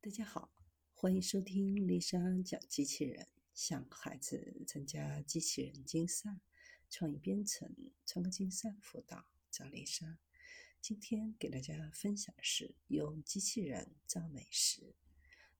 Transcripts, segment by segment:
大家好，欢迎收听丽莎讲机器人。向孩子参加机器人竞赛、创意编程、创客竞赛辅导，找丽莎。今天给大家分享的是用机器人造美食。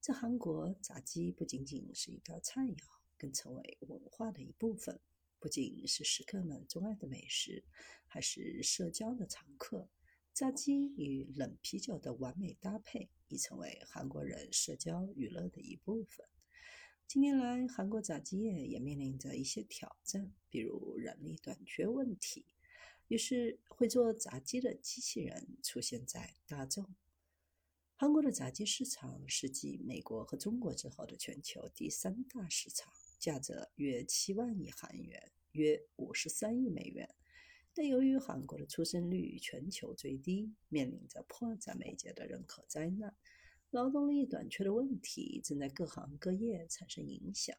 在韩国，炸鸡不仅仅是一道菜肴，更成为文化的一部分。不仅是食客们钟爱的美食，还是社交的常客。炸鸡与冷啤酒的完美搭配，已成为韩国人社交娱乐的一部分。近年来，韩国炸鸡业也面临着一些挑战，比如人力短缺问题。于是，会做炸鸡的机器人出现在大众。韩国的炸鸡市场是继美国和中国之后的全球第三大市场，价值约七万亿韩元，约五十三亿美元。但由于韩国的出生率全球最低，面临着迫在眉睫的人口灾难，劳动力短缺的问题正在各行各业产生影响。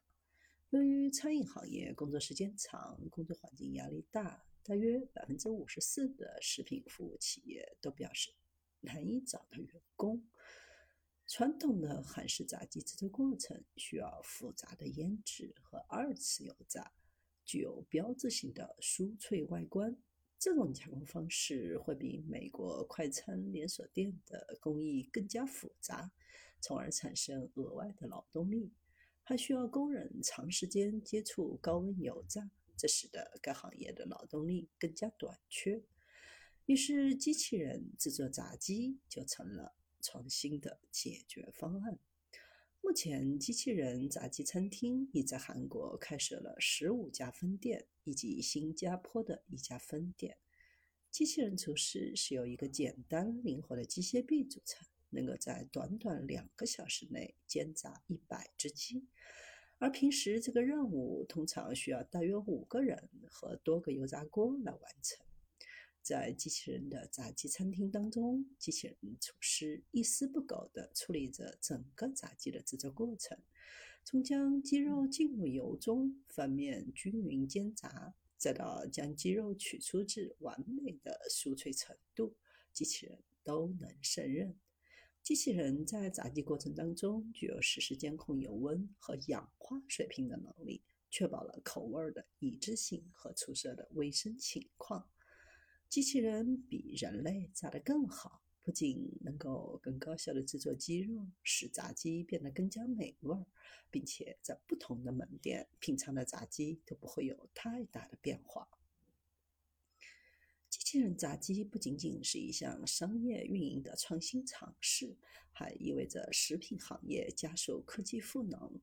由于餐饮行业工作时间长，工作环境压力大，大约百分之五十四的食品服务企业都表示难以找到员工。传统的韩式炸鸡制作过程需要复杂的腌制和二次油炸，具有标志性的酥脆外观。这种加工方式会比美国快餐连锁店的工艺更加复杂，从而产生额外的劳动力，还需要工人长时间接触高温油炸，这使得该行业的劳动力更加短缺。于是，机器人制作炸鸡就成了创新的解决方案。目前，机器人炸鸡餐厅已在韩国开设了十五家分店，以及新加坡的一家分店。机器人厨师是由一个简单灵活的机械臂组成，能够在短短两个小时内煎炸一百只鸡。而平时这个任务通常需要大约五个人和多个油炸锅来完成。在机器人的炸鸡餐厅当中，机器人厨师一丝不苟地处理着整个炸鸡的制作过程，从将鸡肉进入油中翻面均匀煎炸，再到将鸡肉取出至完美的酥脆程度，机器人都能胜任。机器人在炸鸡过程当中具有实时监控油温和氧化水平的能力，确保了口味的一致性和出色的卫生情况。机器人比人类炸得更好，不仅能够更高效地制作鸡肉，使炸鸡变得更加美味，并且在不同的门店品尝的炸鸡都不会有太大的变化。机器人炸鸡不仅仅是一项商业运营的创新尝试，还意味着食品行业加速科技赋能。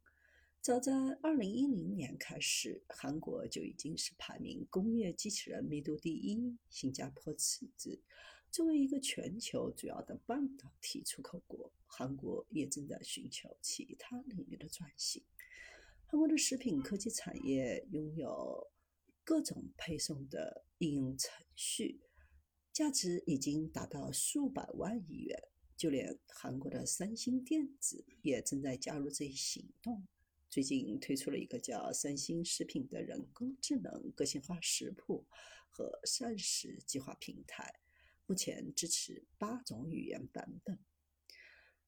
早在2010年开始，韩国就已经是排名工业机器人密度第一，新加坡次之。作为一个全球主要的半导体出口国，韩国也正在寻求其他领域的转型。韩国的食品科技产业拥有各种配送的应用程序，价值已经达到数百万亿元。就连韩国的三星电子也正在加入这一行动。最近推出了一个叫“三星食品”的人工智能个性化食谱和膳食计划平台，目前支持八种语言版本。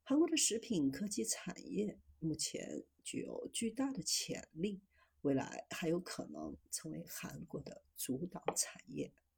韩国的食品科技产业目前具有巨大的潜力，未来还有可能成为韩国的主导产业。